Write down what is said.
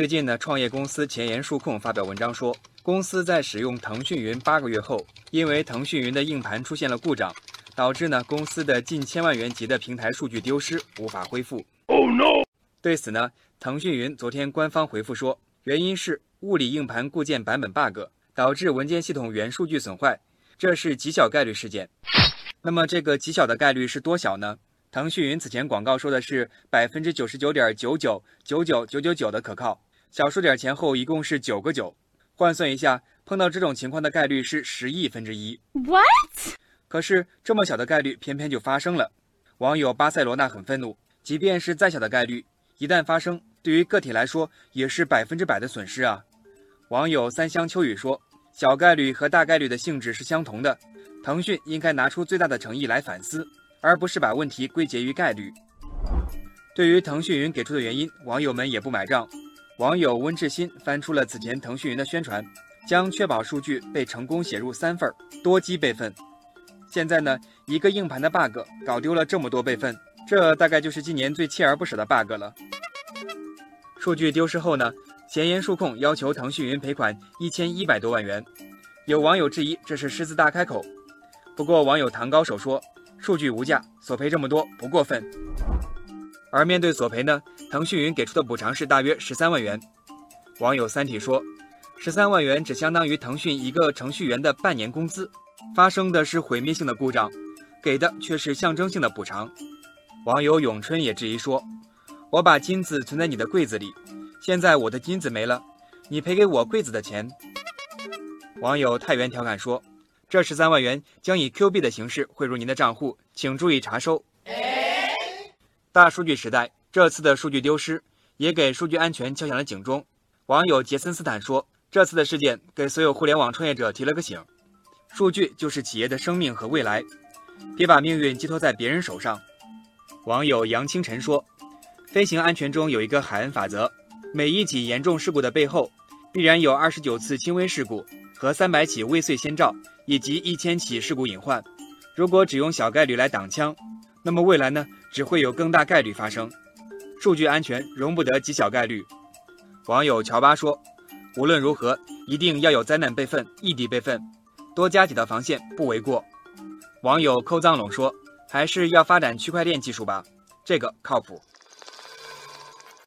最近呢，创业公司前沿数控发表文章说，公司在使用腾讯云八个月后，因为腾讯云的硬盘出现了故障，导致呢公司的近千万元级的平台数据丢失，无法恢复。Oh no！对此呢，腾讯云昨天官方回复说，原因是物理硬盘固件版本 bug，导致文件系统原数据损坏，这是极小概率事件。那么这个极小的概率是多小呢？腾讯云此前广告说的是百分之九十九点九九九九九九九的可靠，小数点前后一共是九个九，换算一下，碰到这种情况的概率是十亿分之一。What？可是这么小的概率偏偏就发生了，网友巴塞罗那很愤怒，即便是再小的概率，一旦发生，对于个体来说也是百分之百的损失啊。网友三香秋雨说，小概率和大概率的性质是相同的，腾讯应该拿出最大的诚意来反思。而不是把问题归结于概率。对于腾讯云给出的原因，网友们也不买账。网友温志新翻出了此前腾讯云的宣传，将确保数据被成功写入三份多机备份。现在呢，一个硬盘的 bug 搞丢了这么多备份，这大概就是今年最锲而不舍的 bug 了。数据丢失后呢，前沿数控要求腾讯云赔款一千一百多万元。有网友质疑这是狮子大开口，不过网友唐高手说。数据无价，索赔这么多不过分。而面对索赔呢，腾讯云给出的补偿是大约十三万元。网友三体说，十三万元只相当于腾讯一个程序员的半年工资。发生的是毁灭性的故障，给的却是象征性的补偿。网友咏春也质疑说，我把金子存在你的柜子里，现在我的金子没了，你赔给我柜子的钱。网友太原调侃说。这十三万元将以 Q 币的形式汇入您的账户，请注意查收。大数据时代，这次的数据丢失也给数据安全敲响了警钟。网友杰森斯坦说：“这次的事件给所有互联网创业者提了个醒，数据就是企业的生命和未来，别把命运寄托在别人手上。”网友杨清晨说：“飞行安全中有一个海恩法则，每一起严重事故的背后，必然有二十九次轻微事故。”和三百起未遂先兆，以及一千起事故隐患。如果只用小概率来挡枪，那么未来呢，只会有更大概率发生。数据安全容不得极小概率。网友乔巴说：“无论如何，一定要有灾难备份、异地备份，多加几道防线不为过。”网友扣藏龙说：“还是要发展区块链技术吧，这个靠谱。”